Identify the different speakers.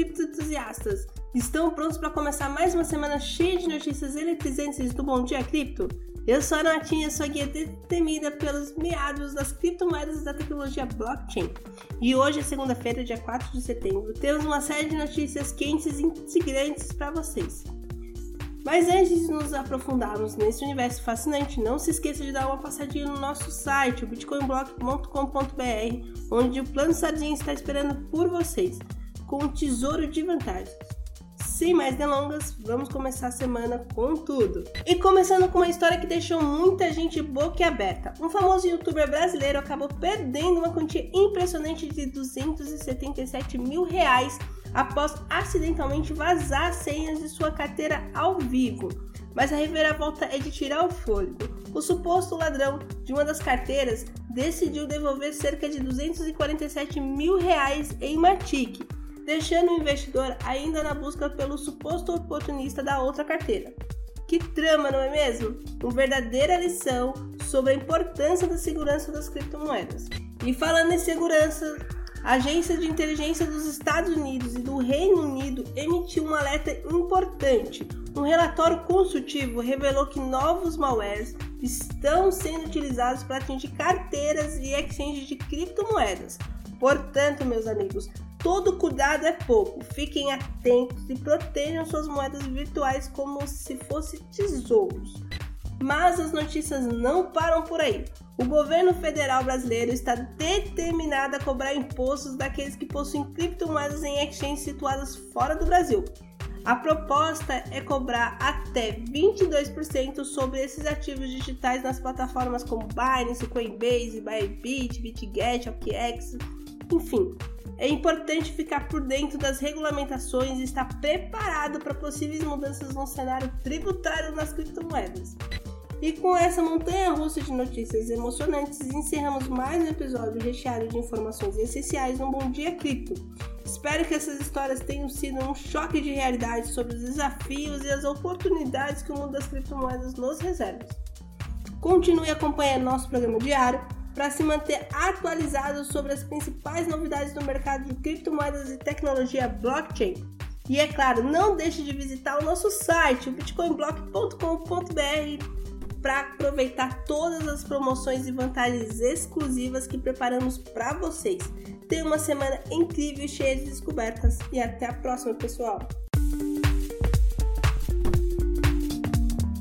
Speaker 1: criptoentusiastas! Estão prontos para começar mais uma semana cheia de notícias eletrizantes do Bom Dia Cripto? Eu sou a Natinha, sua guia temida pelos meados das criptomoedas da tecnologia blockchain. E hoje é segunda-feira, dia 4 de setembro. Temos uma série de notícias quentes e integrantes para vocês. Mas antes de nos aprofundarmos nesse universo fascinante, não se esqueça de dar uma passadinha no nosso site, bitcoinblock.com.br, onde o Plano Sardinha está esperando por vocês, com um tesouro de vantagens. Sem mais delongas, vamos começar a semana com tudo. E começando com uma história que deixou muita gente boquiaberta. Um famoso youtuber brasileiro acabou perdendo uma quantia impressionante de 277 mil reais após acidentalmente vazar senhas de sua carteira ao vivo. Mas a reviravolta é de tirar o fôlego. O suposto ladrão de uma das carteiras decidiu devolver cerca de 247 mil reais em Matic, deixando o investidor ainda na busca pelo suposto oportunista da outra carteira. Que trama, não é mesmo? Uma verdadeira lição sobre a importância da segurança das criptomoedas. E falando em segurança, a Agência de Inteligência dos Estados Unidos e do Reino Unido emitiu um alerta importante. Um relatório consultivo revelou que novos malwares estão sendo utilizados para atingir carteiras e exchanges de criptomoedas. Portanto, meus amigos, todo cuidado é pouco. Fiquem atentos e protejam suas moedas virtuais como se fossem tesouros. Mas as notícias não param por aí. O governo federal brasileiro está determinado a cobrar impostos daqueles que possuem criptomoedas em exchanges situadas fora do Brasil. A proposta é cobrar até 22% sobre esses ativos digitais nas plataformas como Binance, Coinbase, Bybit, BitGet, OKX, enfim. É importante ficar por dentro das regulamentações e estar preparado para possíveis mudanças no cenário tributário nas criptomoedas. E com essa montanha russa de notícias emocionantes, encerramos mais um episódio recheado de informações essenciais no Bom Dia Cripto. Espero que essas histórias tenham sido um choque de realidade sobre os desafios e as oportunidades que o mundo das criptomoedas nos reserva. Continue acompanhando nosso programa diário para se manter atualizado sobre as principais novidades do mercado de criptomoedas e tecnologia blockchain. E é claro, não deixe de visitar o nosso site, o bitcoinblock.com.br para aproveitar todas as promoções e vantagens exclusivas que preparamos para vocês. Tenha uma semana incrível, cheia de descobertas e até a próxima, pessoal!